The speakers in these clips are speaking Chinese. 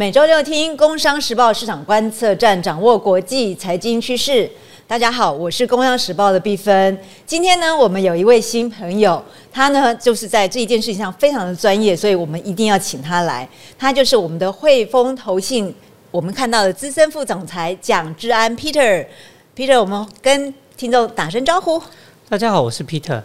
每周六听《工商时报》市场观测站，掌握国际财经趋势。大家好，我是《工商时报》的毕芬。今天呢，我们有一位新朋友，他呢就是在这一件事情上非常的专业，所以我们一定要请他来。他就是我们的汇丰投信，我们看到的资深副总裁蒋志安 Peter。Peter，我们跟听众打声招呼。大家好，我是 Peter。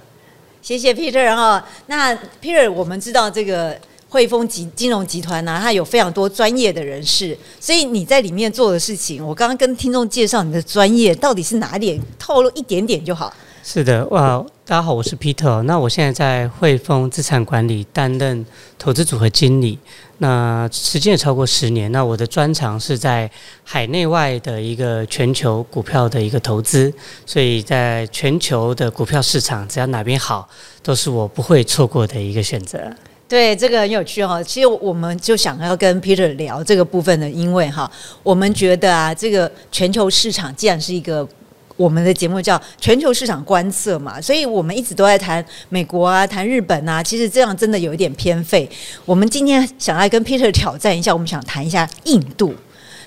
谢谢 Peter 哈。那 Peter，我们知道这个。汇丰集金融集团呢，它有非常多专业的人士，所以你在里面做的事情，我刚刚跟听众介绍你的专业到底是哪点，透露一点点就好。是的，哇，大家好，我是 Peter。那我现在在汇丰资产管理担任投资组合经理，那时间也超过十年。那我的专长是在海内外的一个全球股票的一个投资，所以在全球的股票市场，只要哪边好，都是我不会错过的一个选择。对，这个很有趣哈。其实我们就想要跟 Peter 聊这个部分的，因为哈，我们觉得啊，这个全球市场既然是一个我们的节目叫全球市场观测嘛，所以我们一直都在谈美国啊，谈日本啊。其实这样真的有一点偏废。我们今天想来跟 Peter 挑战一下，我们想谈一下印度，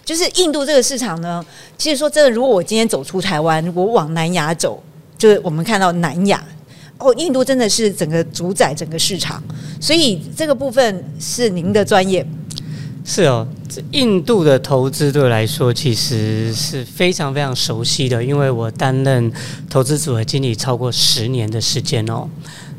就是印度这个市场呢。其实说真的，如果我今天走出台湾，我往南亚走，就是我们看到南亚。哦，印度真的是整个主宰整个市场，所以这个部分是您的专业。是哦，印度的投资对我来说其实是非常非常熟悉的，因为我担任投资组合经理超过十年的时间哦。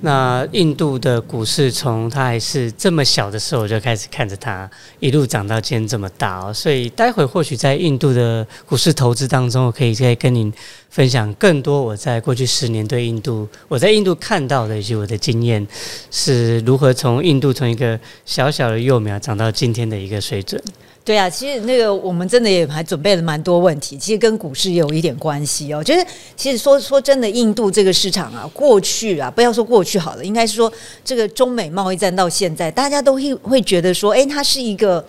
那印度的股市从它还是这么小的时候，我就开始看着它一路涨到今天这么大哦。所以待会或许在印度的股市投资当中，我可以再跟您分享更多我在过去十年对印度我在印度看到的以及我的经验是如何从印度从一个小小的幼苗长到今天的一个水准。对啊，其实那个我们真的也还准备了蛮多问题，其实跟股市有一点关系哦。就是其实说说真的，印度这个市场啊，过去啊，不要说过去好了，应该是说这个中美贸易战到现在，大家都会会觉得说，哎，它是一个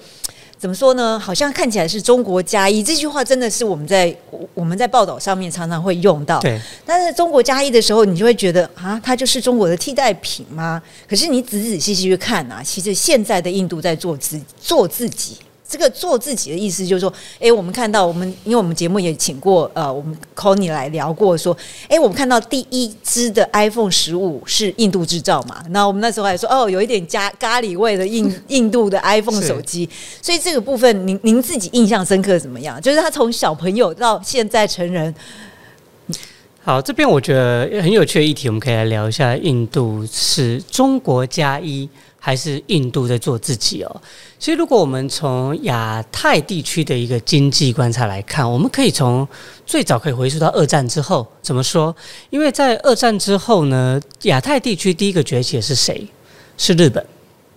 怎么说呢？好像看起来是中国加一这句话，真的是我们在我们在报道上面常常会用到。对，但是中国加一的时候，你就会觉得啊，它就是中国的替代品吗？可是你仔仔细细去看啊，其实现在的印度在做自做自己。这个做自己的意思就是说，哎，我们看到我们，因为我们节目也请过呃，我们 Conny 来聊过，说，哎，我们看到第一支的 iPhone 十五是印度制造嘛？那我们那时候还说，哦，有一点加咖喱味的印 印度的 iPhone 手机，所以这个部分您您自己印象深刻怎么样？就是他从小朋友到现在成人。好，这边我觉得很有趣的议题，我们可以来聊一下，印度是中国加一。还是印度在做自己哦。所以，如果我们从亚太地区的一个经济观察来看，我们可以从最早可以回溯到二战之后。怎么说？因为在二战之后呢，亚太地区第一个崛起的是谁？是日本。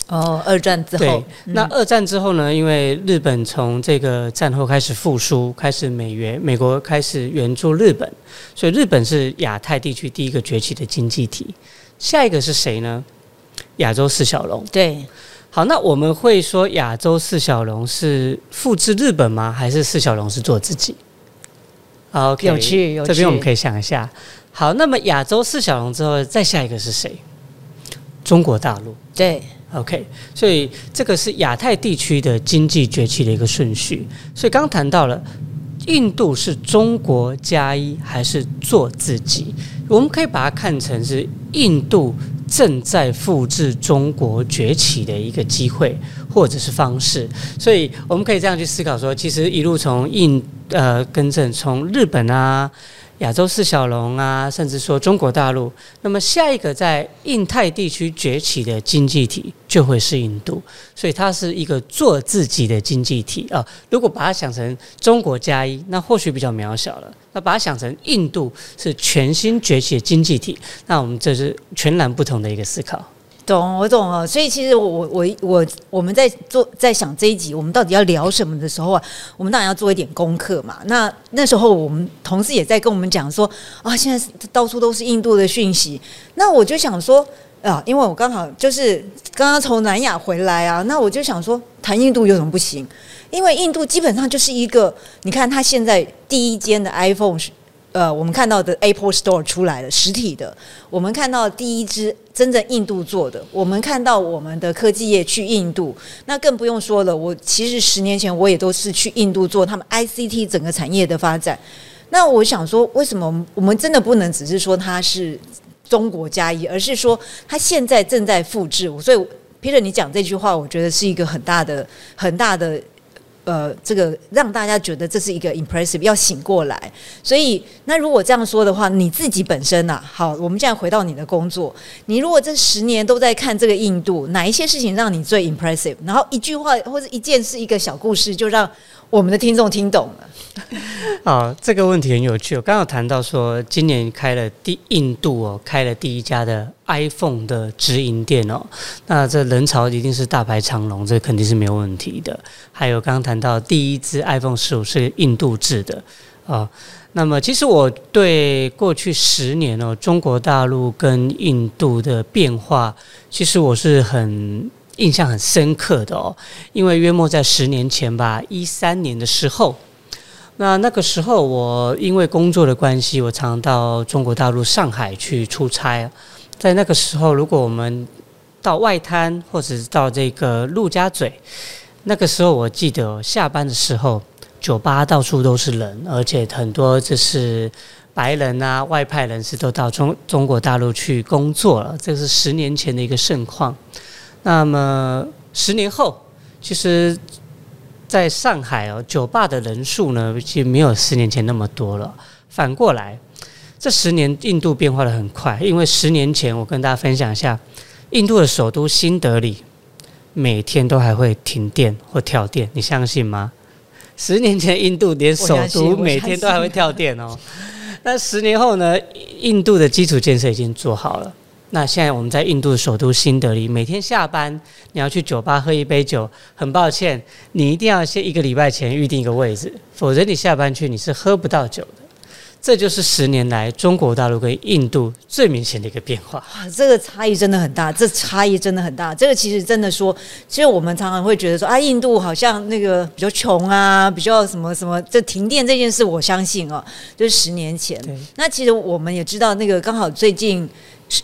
哦，二战之后。那二战之后呢？因为日本从这个战后开始复苏，开始美元，美国开始援助日本，所以日本是亚太地区第一个崛起的经济体。下一个是谁呢？亚洲四小龙，对，好，那我们会说亚洲四小龙是复制日本吗？还是四小龙是做自己？OK，有趣，有趣。这边我们可以想一下。好，那么亚洲四小龙之后，再下一个是谁？中国大陆，对，OK。所以这个是亚太地区的经济崛起的一个顺序。所以刚谈到了印度是中国加一还是做自己？我们可以把它看成是印度。正在复制中国崛起的一个机会或者是方式，所以我们可以这样去思考：说，其实一路从印呃，跟正从日本啊。亚洲四小龙啊，甚至说中国大陆，那么下一个在印太地区崛起的经济体就会是印度，所以它是一个做自己的经济体啊。如果把它想成中国加一，那或许比较渺小了。那把它想成印度是全新崛起的经济体，那我们这是全然不同的一个思考。懂，我懂了。所以其实我我我我我们在做在想这一集我们到底要聊什么的时候啊，我们当然要做一点功课嘛。那那时候我们同事也在跟我们讲说啊，现在到处都是印度的讯息。那我就想说啊，因为我刚好就是刚刚从南亚回来啊，那我就想说谈印度有什么不行？因为印度基本上就是一个，你看它现在第一间的 iPhone 是呃，我们看到的 Apple Store 出来了，实体的，我们看到第一支真正印度做的，我们看到我们的科技业去印度，那更不用说了。我其实十年前我也都是去印度做他们 ICT 整个产业的发展。那我想说，为什么我们真的不能只是说它是中国加一，而是说他现在正在复制？所以 Peter，你讲这句话，我觉得是一个很大的、很大的。呃，这个让大家觉得这是一个 impressive，要醒过来。所以，那如果这样说的话，你自己本身呐，好，我们现在回到你的工作，你如果这十年都在看这个印度，哪一些事情让你最 impressive？然后一句话或者一件事、一个小故事，就让我们的听众听懂了。好，这个问题很有趣。我刚刚谈到说，今年开了第印度哦，开了第一家的 iPhone 的直营店哦。那这人潮一定是大排长龙，这肯定是没有问题的。还有刚刚谈到第一支 iPhone 十五是印度制的啊。那么其实我对过去十年哦，中国大陆跟印度的变化，其实我是很。印象很深刻的哦，因为约莫在十年前吧，一三年的时候，那那个时候我因为工作的关系，我常到中国大陆上海去出差。在那个时候，如果我们到外滩或者是到这个陆家嘴，那个时候我记得下班的时候，酒吧到处都是人，而且很多就是白人啊、外派人士都到中中国大陆去工作了。这是十年前的一个盛况。那么十年后，其实在上海哦，酒吧的人数呢，其实没有十年前那么多了。反过来，这十年印度变化的很快，因为十年前我跟大家分享一下，印度的首都新德里每天都还会停电或跳电，你相信吗？十年前印度连首都每天都还会跳电哦。那十年后呢？印度的基础建设已经做好了。那现在我们在印度的首都新德里，每天下班你要去酒吧喝一杯酒，很抱歉，你一定要先一个礼拜前预定一个位置，否则你下班去你是喝不到酒的。这就是十年来中国大陆跟印度最明显的一个变化。哇，这个差异真的很大，这差异真的很大。这个其实真的说，其实我们常常会觉得说啊，印度好像那个比较穷啊，比较什么什么，这停电这件事，我相信哦，就是十年前。那其实我们也知道，那个刚好最近。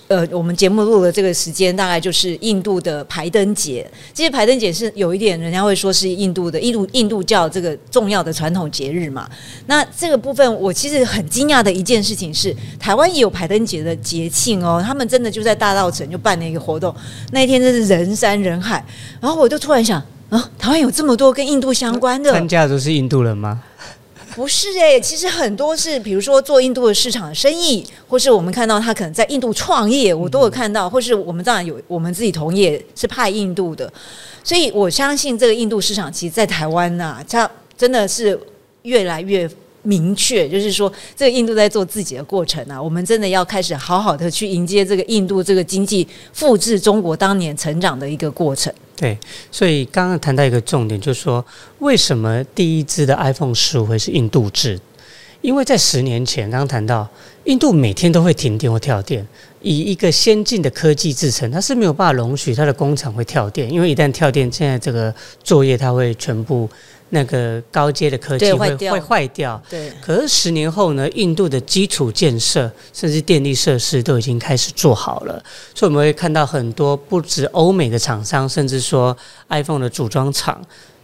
呃，我们节目录的这个时间大概就是印度的排灯节。其实排灯节是有一点，人家会说是印度的印度印度教这个重要的传统节日嘛。那这个部分，我其实很惊讶的一件事情是，台湾也有排灯节的节庆哦。他们真的就在大道城就办了一个活动，那一天真是人山人海。然后我就突然想，啊，台湾有这么多跟印度相关的，参加的都是印度人吗？不是哎，其实很多是，比如说做印度的市场生意，或是我们看到他可能在印度创业，我都有看到，或是我们当然有我们自己同业是派印度的，所以我相信这个印度市场，其实，在台湾呐，它真的是越来越明确，就是说，这个印度在做自己的过程啊，我们真的要开始好好的去迎接这个印度这个经济复制中国当年成长的一个过程。对，所以刚刚谈到一个重点，就是说为什么第一支的 iPhone 十五会是印度制？因为在十年前，刚刚谈到印度每天都会停电或跳电，以一个先进的科技制成，它是没有办法容许它的工厂会跳电，因为一旦跳电，现在这个作业它会全部。那个高阶的科技会会坏掉，对。可是十年后呢，印度的基础建设甚至电力设施都已经开始做好了，所以我们会看到很多不止欧美的厂商，甚至说 iPhone 的组装厂。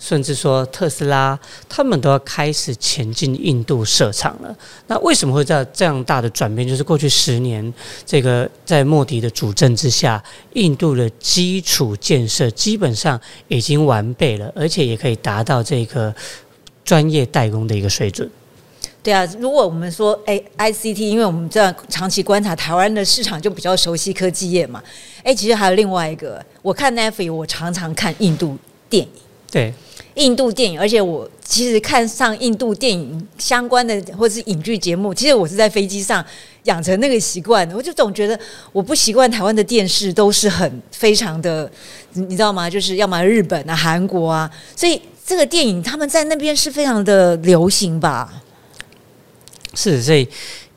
甚至说特斯拉，他们都要开始前进印度设厂了。那为什么会在这样大的转变？就是过去十年，这个在莫迪的主政之下，印度的基础建设基本上已经完备了，而且也可以达到这个专业代工的一个水准。对啊，如果我们说哎，ICT，因为我们这样长期观察台湾的市场，就比较熟悉科技业嘛。哎，其实还有另外一个，我看 Netflix，我常常看印度电影。对。印度电影，而且我其实看上印度电影相关的或是影剧节目，其实我是在飞机上养成那个习惯。我就总觉得我不习惯台湾的电视都是很非常的，你知道吗？就是要么日本啊、韩国啊，所以这个电影他们在那边是非常的流行吧？是，所以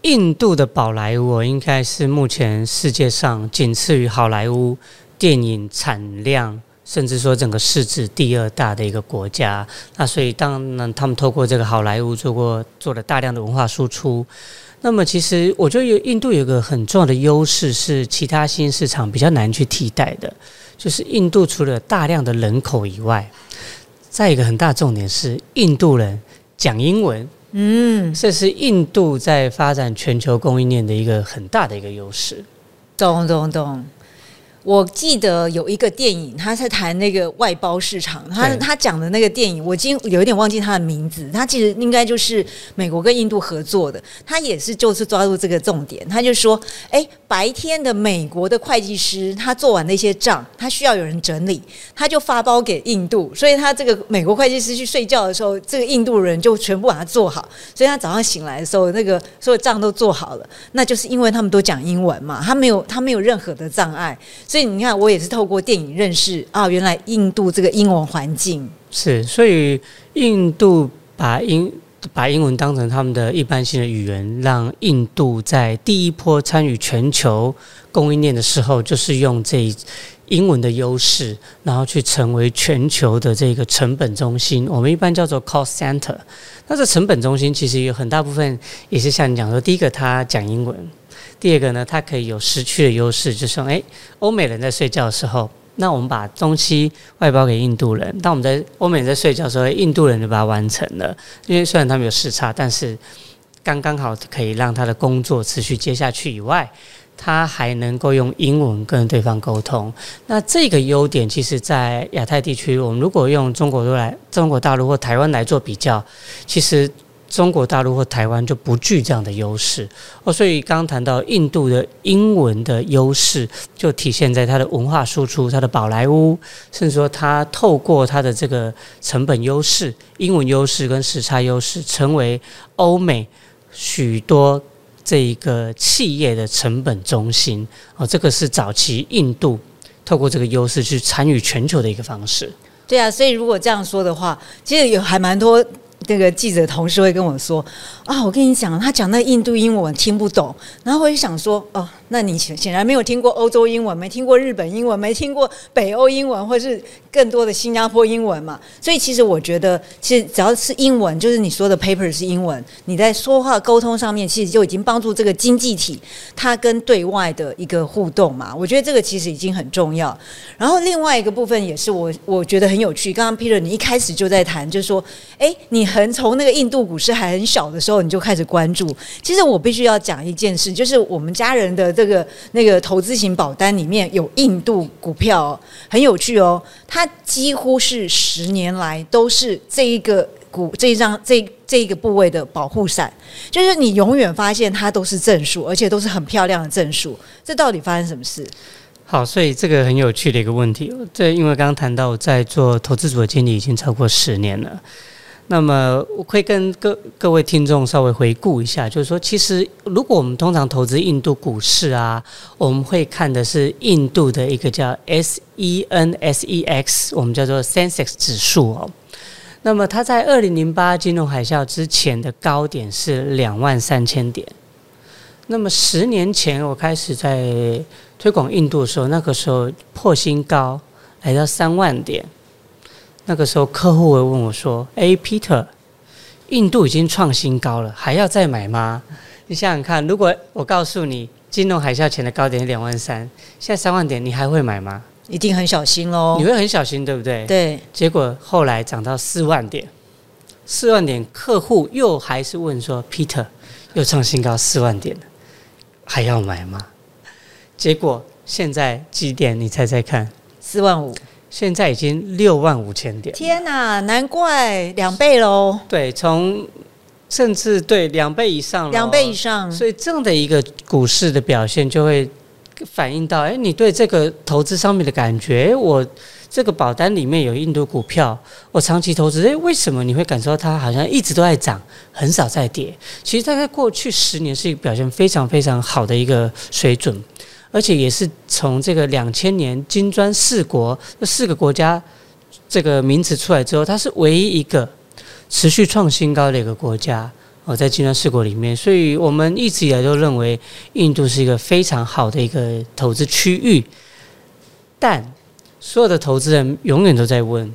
印度的宝莱坞应该是目前世界上仅次于好莱坞电影产量。甚至说整个市值第二大的一个国家。那所以当然他们透过这个好莱坞做过做了大量的文化输出。那么其实我觉得有印度有个很重要的优势是其他新市场比较难去替代的，就是印度除了大量的人口以外，再一个很大重点是印度人讲英文。嗯，这是印度在发展全球供应链的一个很大的一个优势。懂懂懂。我记得有一个电影，他在谈那个外包市场。他他讲的那个电影，我今有一点忘记他的名字。他其实应该就是美国跟印度合作的。他也是就是抓住这个重点，他就说：哎，白天的美国的会计师他做完那些账，他需要有人整理，他就发包给印度。所以他这个美国会计师去睡觉的时候，这个印度人就全部把它做好。所以他早上醒来的时候，那个所有账都做好了。那就是因为他们都讲英文嘛，他没有他没有任何的障碍。所以你看，我也是透过电影认识啊，原来印度这个英文环境是，所以印度把英把英文当成他们的一般性的语言，让印度在第一波参与全球供应链的时候，就是用这英文的优势，然后去成为全球的这个成本中心。我们一般叫做 cost center。那这成本中心其实有很大部分也是像你讲说，第一个他讲英文。第二个呢，它可以有失去的优势，就是说，哎，欧美人在睡觉的时候，那我们把东西外包给印度人。当我们在欧美人在睡觉的时候，印度人就把它完成了。因为虽然他们有时差，但是刚刚好可以让他的工作持续接下去以外，他还能够用英文跟对方沟通。那这个优点，其实，在亚太地区，我们如果用中国来中国大陆或台湾来做比较，其实。中国大陆或台湾就不具这样的优势哦，所以刚刚谈到印度的英文的优势，就体现在它的文化输出、它的宝莱坞，甚至说它透过它的这个成本优势、英文优势跟时差优势，成为欧美许多这一个企业的成本中心哦。这个是早期印度透过这个优势去参与全球的一个方式。对啊，所以如果这样说的话，其实有还蛮多。那个记者同事会跟我说：“啊，我跟你讲，他讲那印度英文听不懂。”然后我就想说：“哦。”那你显显然没有听过欧洲英文，没听过日本英文，没听过北欧英文，或是更多的新加坡英文嘛？所以其实我觉得，其实只要是英文，就是你说的 paper 是英文，你在说话沟通上面，其实就已经帮助这个经济体它跟对外的一个互动嘛。我觉得这个其实已经很重要。然后另外一个部分也是我我觉得很有趣。刚刚 Peter 你一开始就在谈，就是说，哎，你很从那个印度股市还很小的时候你就开始关注。其实我必须要讲一件事，就是我们家人的。这个那个投资型保单里面有印度股票，很有趣哦。它几乎是十年来都是这一个股这一张这这一个部位的保护伞，就是你永远发现它都是正数，而且都是很漂亮的正数。这到底发生什么事？好，所以这个很有趣的一个问题。这因为刚刚谈到在做投资组的经理已经超过十年了。那么我可以跟各各位听众稍微回顾一下，就是说，其实如果我们通常投资印度股市啊，我们会看的是印度的一个叫 S E N S E X，我们叫做 Sensex 指数哦。那么它在二零零八金融海啸之前的高点是两万三千点。那么十年前我开始在推广印度的时候，那个时候破新高，来到三万点。那个时候，客户会问我说：“哎，Peter，印度已经创新高了，还要再买吗？”你想想看，如果我告诉你金融海啸前的高点两万三，现在三万点，你还会买吗？一定很小心喽。你会很小心，对不对？对。结果后来涨到四万点，四万点，客户又还是问说：“Peter，又创新高四万点了，还要买吗？”结果现在几点？你猜猜看？四万五。现在已经六万五千点，天哪，难怪两倍喽！对，从甚至对两倍以上，两倍以上，所以这样的一个股市的表现就会反映到，哎，你对这个投资上面的感觉，我这个保单里面有印度股票，我长期投资，哎，为什么你会感受到它好像一直都在涨，很少在跌？其实大概过去十年是一个表现非常非常好的一个水准。而且也是从这个两千年金砖四国这四个国家这个名词出来之后，它是唯一一个持续创新高的一个国家哦，在金砖四国里面，所以我们一直以来都认为印度是一个非常好的一个投资区域。但所有的投资人永远都在问：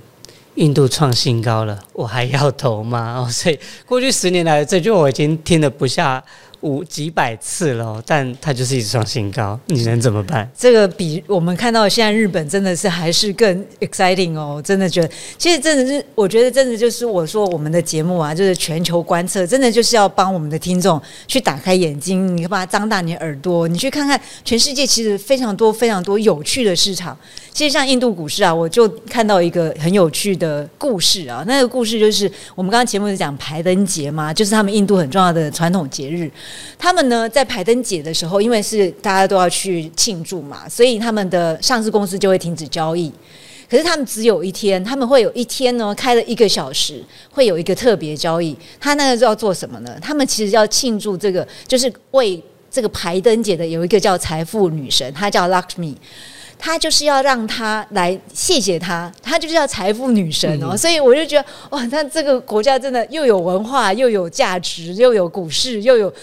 印度创新高了，我还要投吗？哦，所以过去十年来，这句我已经听了不下。五几百次了，但它就是一直创新高，你能怎么办？这个比我们看到现在日本真的是还是更 exciting 哦！真的觉得，其实真的是，我觉得真的就是我说我们的节目啊，就是全球观测，真的就是要帮我们的听众去打开眼睛，你把它张大你耳朵，你去看看全世界其实非常多非常多有趣的市场。其实像印度股市啊，我就看到一个很有趣的故事啊，那个故事就是我们刚刚节目是讲排灯节嘛，就是他们印度很重要的传统节日。他们呢，在排灯节的时候，因为是大家都要去庆祝嘛，所以他们的上市公司就会停止交易。可是他们只有一天，他们会有一天呢，开了一个小时，会有一个特别交易。他那个是要做什么呢？他们其实要庆祝这个，就是为这个排灯节的有一个叫财富女神，她叫 Lakshmi。他就是要让他来谢谢他，他就是要财富女神哦，所以我就觉得哇，那这个国家真的又有文化，又有价值，又有股市，又有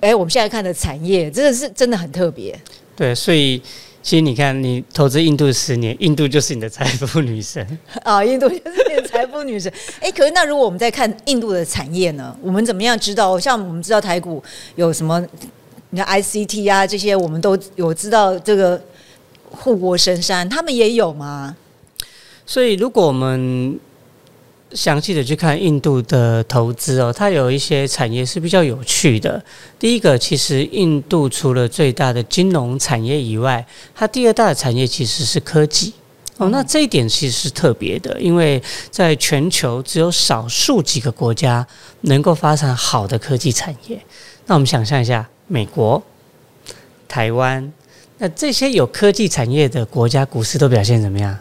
哎，我们现在看的产业，真的是真的很特别。对，所以其实你看，你投资印度十年，印度就是你的财富女神啊，印度就是你的财富女神。哎，可是那如果我们在看印度的产业呢，我们怎么样知道？像我们知道台股有什么，你看 ICT 啊这些，我们都有知道这个。护国神山，他们也有吗？所以，如果我们详细的去看印度的投资哦，它有一些产业是比较有趣的。第一个，其实印度除了最大的金融产业以外，它第二大的产业其实是科技哦。那这一点其实是特别的，因为在全球只有少数几个国家能够发展好的科技产业。那我们想象一下，美国、台湾。那这些有科技产业的国家股市都表现怎么样？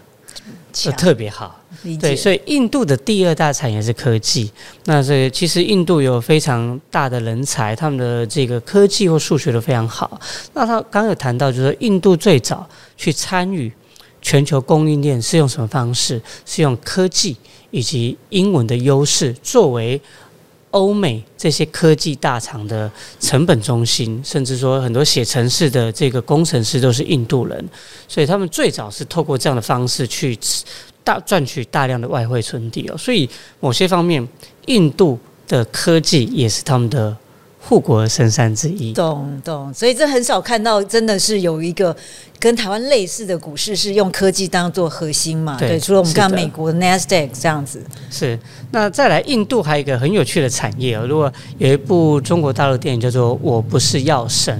都特别好。对，所以印度的第二大产业是科技。那这其实印度有非常大的人才，他们的这个科技或数学都非常好。那他刚有谈到，就是说印度最早去参与全球供应链是用什么方式？是用科技以及英文的优势作为。欧美这些科技大厂的成本中心，甚至说很多写程式的这个工程师都是印度人，所以他们最早是透过这样的方式去大赚取大量的外汇存底哦。所以某些方面，印度的科技也是他们的。护国神山之一，懂懂，所以这很少看到，真的是有一个跟台湾类似的股市是用科技当做核心嘛？对，除了我们看美国的 Nasdaq 这样子。是，那再来印度还有一个很有趣的产业哦。如果有一部中国大陆电影叫做《我不是药神》，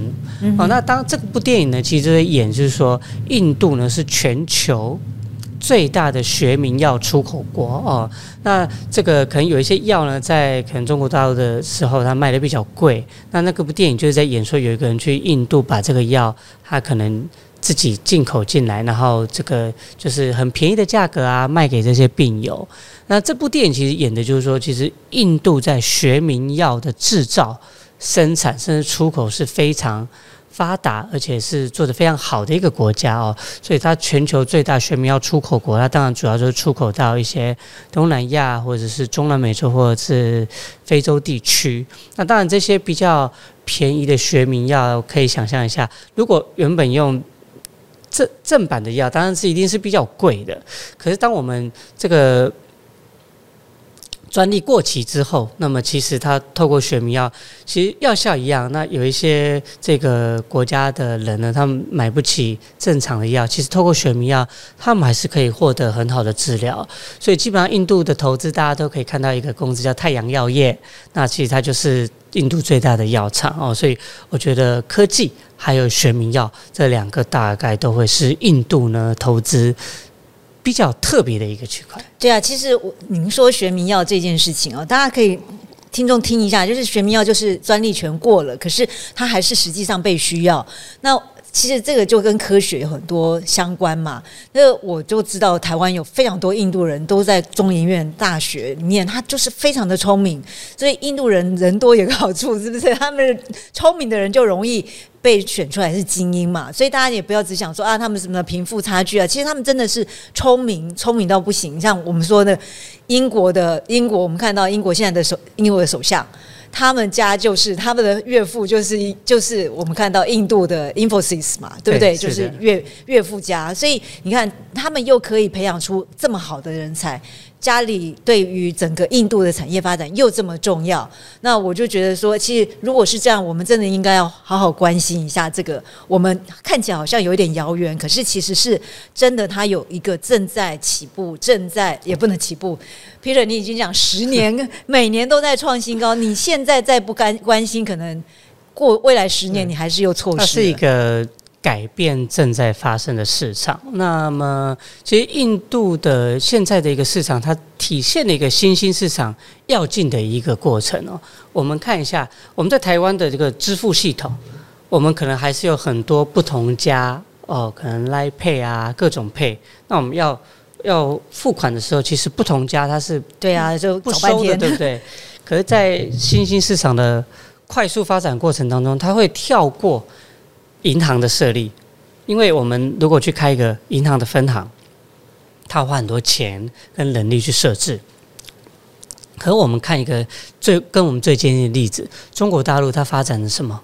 哦，那当这部电影呢，其实在演就是说，印度呢是全球。最大的学名药出口国哦，那这个可能有一些药呢，在可能中国大陆的时候，它卖的比较贵。那那个部电影就是在演说，有一个人去印度把这个药，他可能自己进口进来，然后这个就是很便宜的价格啊，卖给这些病友。那这部电影其实演的就是说，其实印度在学名药的制造、生产甚至出口是非常。发达而且是做的非常好的一个国家哦，所以它全球最大学名药出口国，它当然主要就是出口到一些东南亚或者是中南美洲或者是非洲地区。那当然这些比较便宜的学名药，可以想象一下，如果原本用正正版的药，当然是一定是比较贵的。可是当我们这个专利过期之后，那么其实它透过学名药，其实药效一样。那有一些这个国家的人呢，他们买不起正常的药，其实透过学名药，他们还是可以获得很好的治疗。所以基本上印度的投资，大家都可以看到一个公司叫太阳药业，那其实它就是印度最大的药厂哦。所以我觉得科技还有学名药这两个大概都会是印度呢投资。比较特别的一个区块。对啊，其实我您说学名药这件事情啊，大家可以听众听一下，就是学名药就是专利权过了，可是它还是实际上被需要。那其实这个就跟科学有很多相关嘛。那我就知道台湾有非常多印度人都在中研院大学里面，他就是非常的聪明。所以印度人人多有个好处，是不是？他们聪明的人就容易。被选出来是精英嘛，所以大家也不要只想说啊，他们什么贫富差距啊，其实他们真的是聪明，聪明到不行。像我们说的英国的英国，我们看到英国现在的首英国的首相，他们家就是他们的岳父就是就是我们看到印度的 Infosys 嘛，对不对？对就是岳岳父家，所以你看他们又可以培养出这么好的人才。家里对于整个印度的产业发展又这么重要，那我就觉得说，其实如果是这样，我们真的应该要好好关心一下这个。我们看起来好像有一点遥远，可是其实是真的，它有一个正在起步，正在也不能起步。Peter，你已经讲十年，每年都在创新高，你现在再不关关心，可能过未来十年你还是又错失。它是一个改变正在发生的市场。那么，其实印度的现在的一个市场，它体现了一个新兴市场要进的一个过程哦。我们看一下，我们在台湾的这个支付系统，我们可能还是有很多不同家哦，可能 Line Pay 啊，各种 Pay。那我们要要付款的时候，其实不同家它是对啊，就不收的，对不对？可是，在新兴市场的快速发展过程当中，它会跳过银行的设立，因为我们如果去开一个银行的分行，它花很多钱跟人力去设置。可我们看一个最跟我们最接近的例子，中国大陆它发展了什么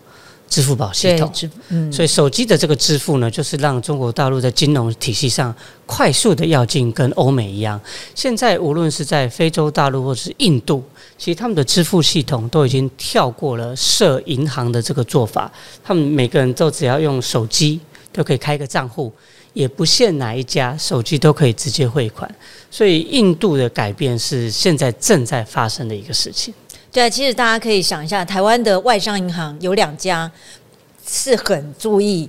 支付宝系统，，嗯，所以手机的这个支付呢，就是让中国大陆在金融体系上快速的要进，跟欧美一样。现在无论是在非洲大陆或是印度，其实他们的支付系统都已经跳过了设银行的这个做法，他们每个人都只要用手机都可以开个账户，也不限哪一家，手机都可以直接汇款。所以印度的改变是现在正在发生的一个事情。对啊，其实大家可以想一下，台湾的外商银行有两家是很注意。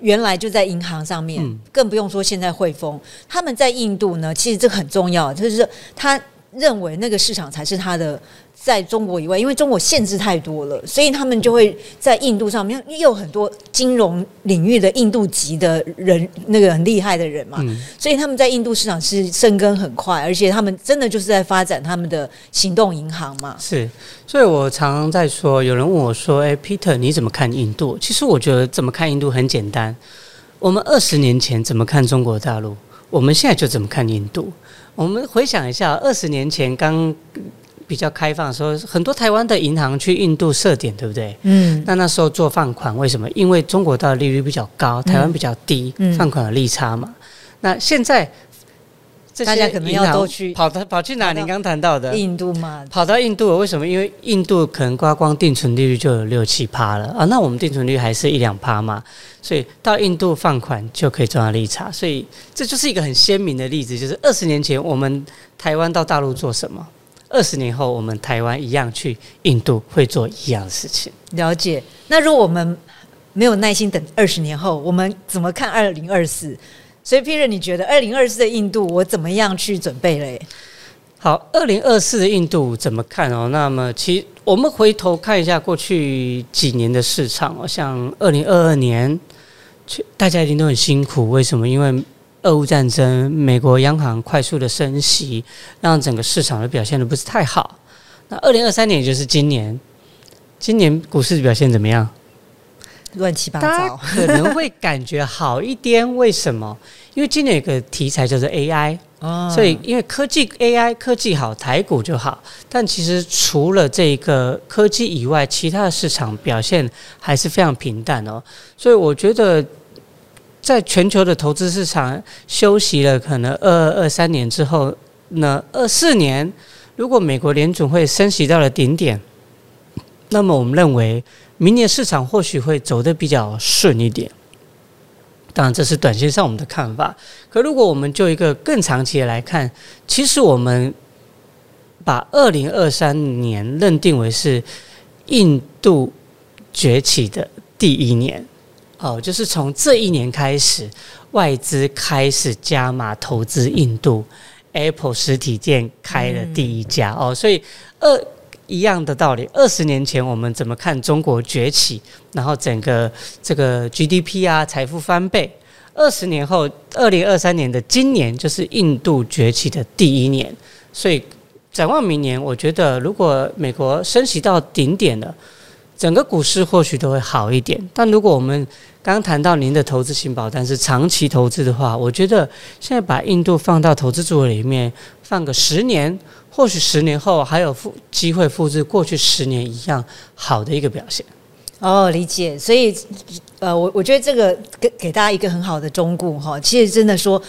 原来就在银行上面，嗯更不用说现在汇丰。他们在印度呢，其实这个很重要，就是他认为那个市场才是他的，在中国以外，因为中国限制太多了，所以他们就会在印度上面，因为有很多金融领域的印度籍的人，那个很厉害的人嘛，嗯所以他们在印度市场是生根很快，而且他们真的就是在发展他们的行动银行嘛。是，所以我常常在说，有人问我说：“哎，Peter，你怎么看印度？”其实我觉得怎么看印度很简单。我们二十年前怎么看中国大陆，我们现在就怎么看印度。我们回想一下，二十年前刚比较开放的时候，很多台湾的银行去印度设点，对不对？嗯，那那时候做放款，为什么？因为中国大陆利率比较高，台湾比较低，嗯放款有利差嘛。那现在这些大家可能银行要都去跑到跑去哪？你刚谈到的印度嘛，跑到印度，为什么？因为印度可能刮光定存利率就有六七趴了啊，那我们定存率还是一两趴嘛，所以到印度放款就可以赚到利差，所以这就是一个很鲜明的例子，就是二十年前我们台湾到大陆做什么，二十年后我们台湾一样去印度会做一样的事情。了解。那如果我们没有耐心等二十年后，我们怎么看二零二四？所以 Peter，你觉得二零二四的印度，我怎么样去准备嘞？好，二零二四的印度怎么看哦？那么其实我们回头看一下过去几年的市场哦，像二零二二年，去大家一定都很辛苦，为什么？因为俄乌战争，美国央行快速的升息，让整个市场的表现的不是太好。那二零二三年，也就是今年，今年股市表现怎么样？乱七八糟。可能会感觉好一点，为什么？因为今年有个题材叫做 AI，哦所以，因为科技 AI 科技好，台股就好。但其实除了这个科技以外，其他的市场表现还是非常平淡哦。所以我觉得，在全球的投资市场休息了可能二二二三年之后，那，二四年如果美国联总会升息到了顶点，那么我们认为明年市场或许会走得比较顺一点。当然，这是短线上我们的看法。可如果我们就一个更长期的来看，其实我们把二零二三年认定为是印度崛起的第一年，哦，就是从这一年开始，外资开始加码投资印度，Apple 实体店开了第一家、哦，所以二一样的道理，二十年前我们怎么看中国崛起，然后整个这个 GDP 啊财富翻倍。二十年后，二零二三年的今年就是印度崛起的第一年，所以展望明年，我觉得如果美国升息到顶点了，整个股市或许都会好一点。但如果我们刚谈到您的投资型保单是长期投资的话，我觉得现在把印度放到投资组合里面，放个十年，或许十年后还有复机会复制过去十年一样好的一个表现。哦，理解。所以，呃，我我觉得这个给给大家一个很好的忠固哈。其实真的说，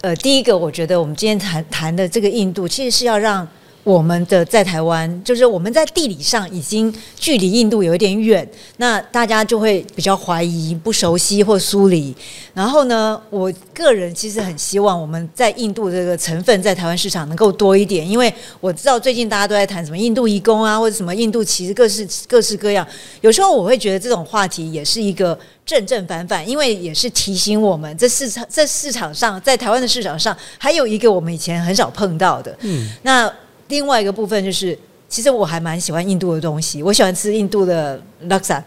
呃，第一个，我觉得我们今天谈谈的这个印度，其实是要让。我们的在台湾，就是我们在地理上已经距离印度有一点远，那大家就会比较怀疑、不熟悉或疏离。然后呢，我个人其实很希望我们在印度这个成分在台湾市场能够多一点，因为我知道最近大家都在谈什么印度移工啊，或者什么印度其实各式各式各样。有时候我会觉得这种话题也是一个正正反反，因为也是提醒我们，这市场在市场上，在台湾的市场上，还有一个我们以前很少碰到的。嗯，那。另外一个部分就是，其实我还蛮喜欢印度的东西，我喜欢吃印度的 laksa，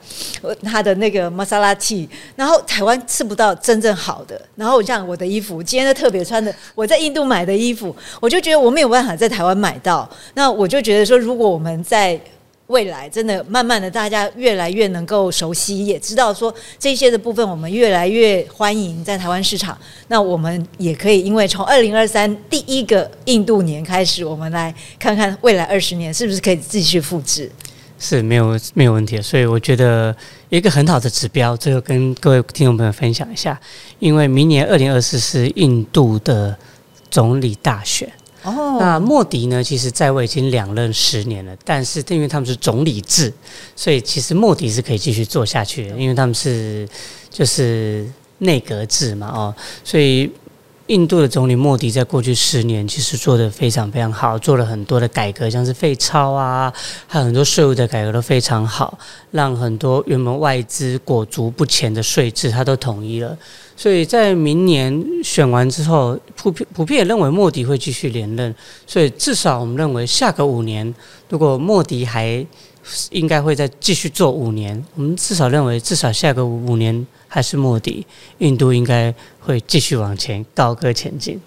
它的那个 masala tea，然后台湾吃不到真正好的。然后像我的衣服，今天的特别穿的，我在印度买的衣服，我就觉得我没有办法在台湾买到。那我就觉得说，如果我们在未来真的慢慢的，大家越来越能够熟悉，也知道说这些的部分，我们越来越欢迎在台湾市场。那我们也可以，因为从二零二三第一个印度年开始，我们来看看未来二十年是不是可以继续复制。是没有没有问题，所以我觉得一个很好的指标，最后跟各位听众朋友分享一下，因为明年二零二四是印度的总理大选。那莫迪呢？其实在位已经两任十年了，但是因为他们是总理制，所以其实莫迪是可以继续做下去的，因为他们是就是内阁制嘛，哦，所以。印度的总理莫迪在过去十年其实做的非常非常好，做了很多的改革，像是废钞啊，还有很多税务的改革都非常好，让很多原本外资裹足不前的税制他都统一了。所以在明年选完之后，普遍普遍认为莫迪会继续连任。所以至少我们认为下个五年，如果莫迪还应该会再继续做五年，我们至少认为至少下个五年。还是莫迪，印度应该会继续往前高歌前进。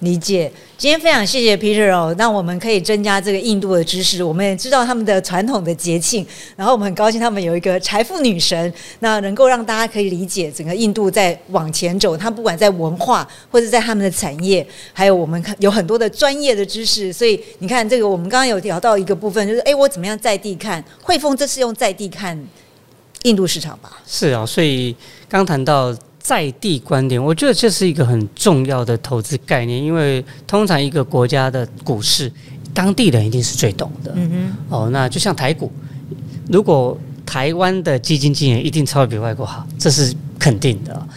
理解，今天非常谢谢 Peter 哦，让我们可以增加这个印度的知识。我们也知道他们的传统的节庆，然后我们很高兴他们有一个财富女神，那能够让大家可以理解整个印度在往前走。他不管在文化或者在他们的产业，还有我们看有很多的专业的知识。所以你看，这个我们刚刚有聊到一个部分，就是哎，我怎么样在地看？汇丰这是用在地看。印度市场吧，是啊，所以刚谈到在地观点，我觉得这是一个很重要的投资概念，因为通常一个国家的股市，当地人一定是最懂的。嗯哼，哦，那就像台股，如果台湾的基金经理一定超越比外国好，这是肯定的。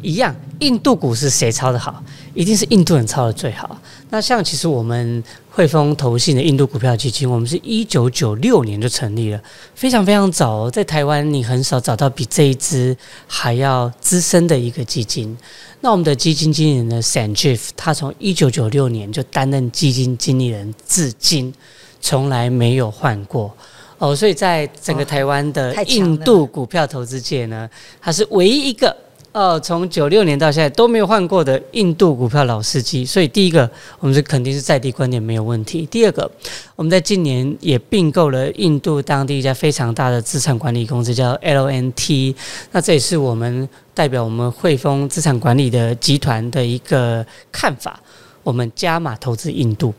一样，印度股市谁抄的好？一定是印度人抄的最好。那像其实我们汇丰投信的印度股票基金，我们是一九九六年就成立了，非常非常早。在台湾你很少找到比这一支还要资深的一个基金。那我们的基金经理人呢，San Jeff，他从一九九六年就担任基金经理人，至今从来没有换过。哦，所以在整个台湾的印度股票投资界呢，他是唯一一个。哦，从九六年到现在都没有换过的印度股票老司机，所以第一个我们是肯定是在地观点没有问题。第二个，我们在今年也并购了印度当地一家非常大的资产管理公司，叫 LNT。那这也是我们代表我们汇丰资产管理的集团的一个看法。我们加码投资印度，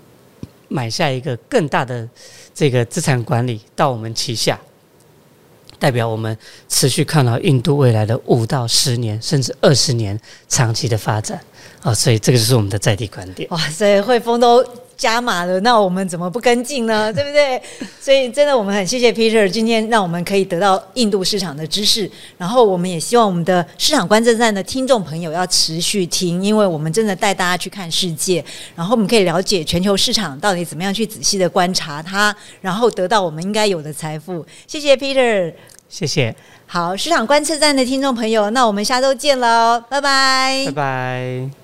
买下一个更大的这个资产管理到我们旗下。代表我们持续看到印度未来的五到十年，甚至二十年长期的发展啊！所以这个就是我们的在地观点。哇塞，汇丰都加码了，那我们怎么不跟进呢？对不对？所以真的，我们很谢谢 Peter 今天让我们可以得到印度市场的知识。然后我们也希望我们的市场观测站的听众朋友要持续听，因为我们真的带大家去看世界，然后我们可以了解全球市场到底怎么样去仔细的观察它，然后得到我们应该有的财富。谢谢 Peter。谢谢，好，市场观测站的听众朋友，那我们下周见喽，拜拜，拜拜。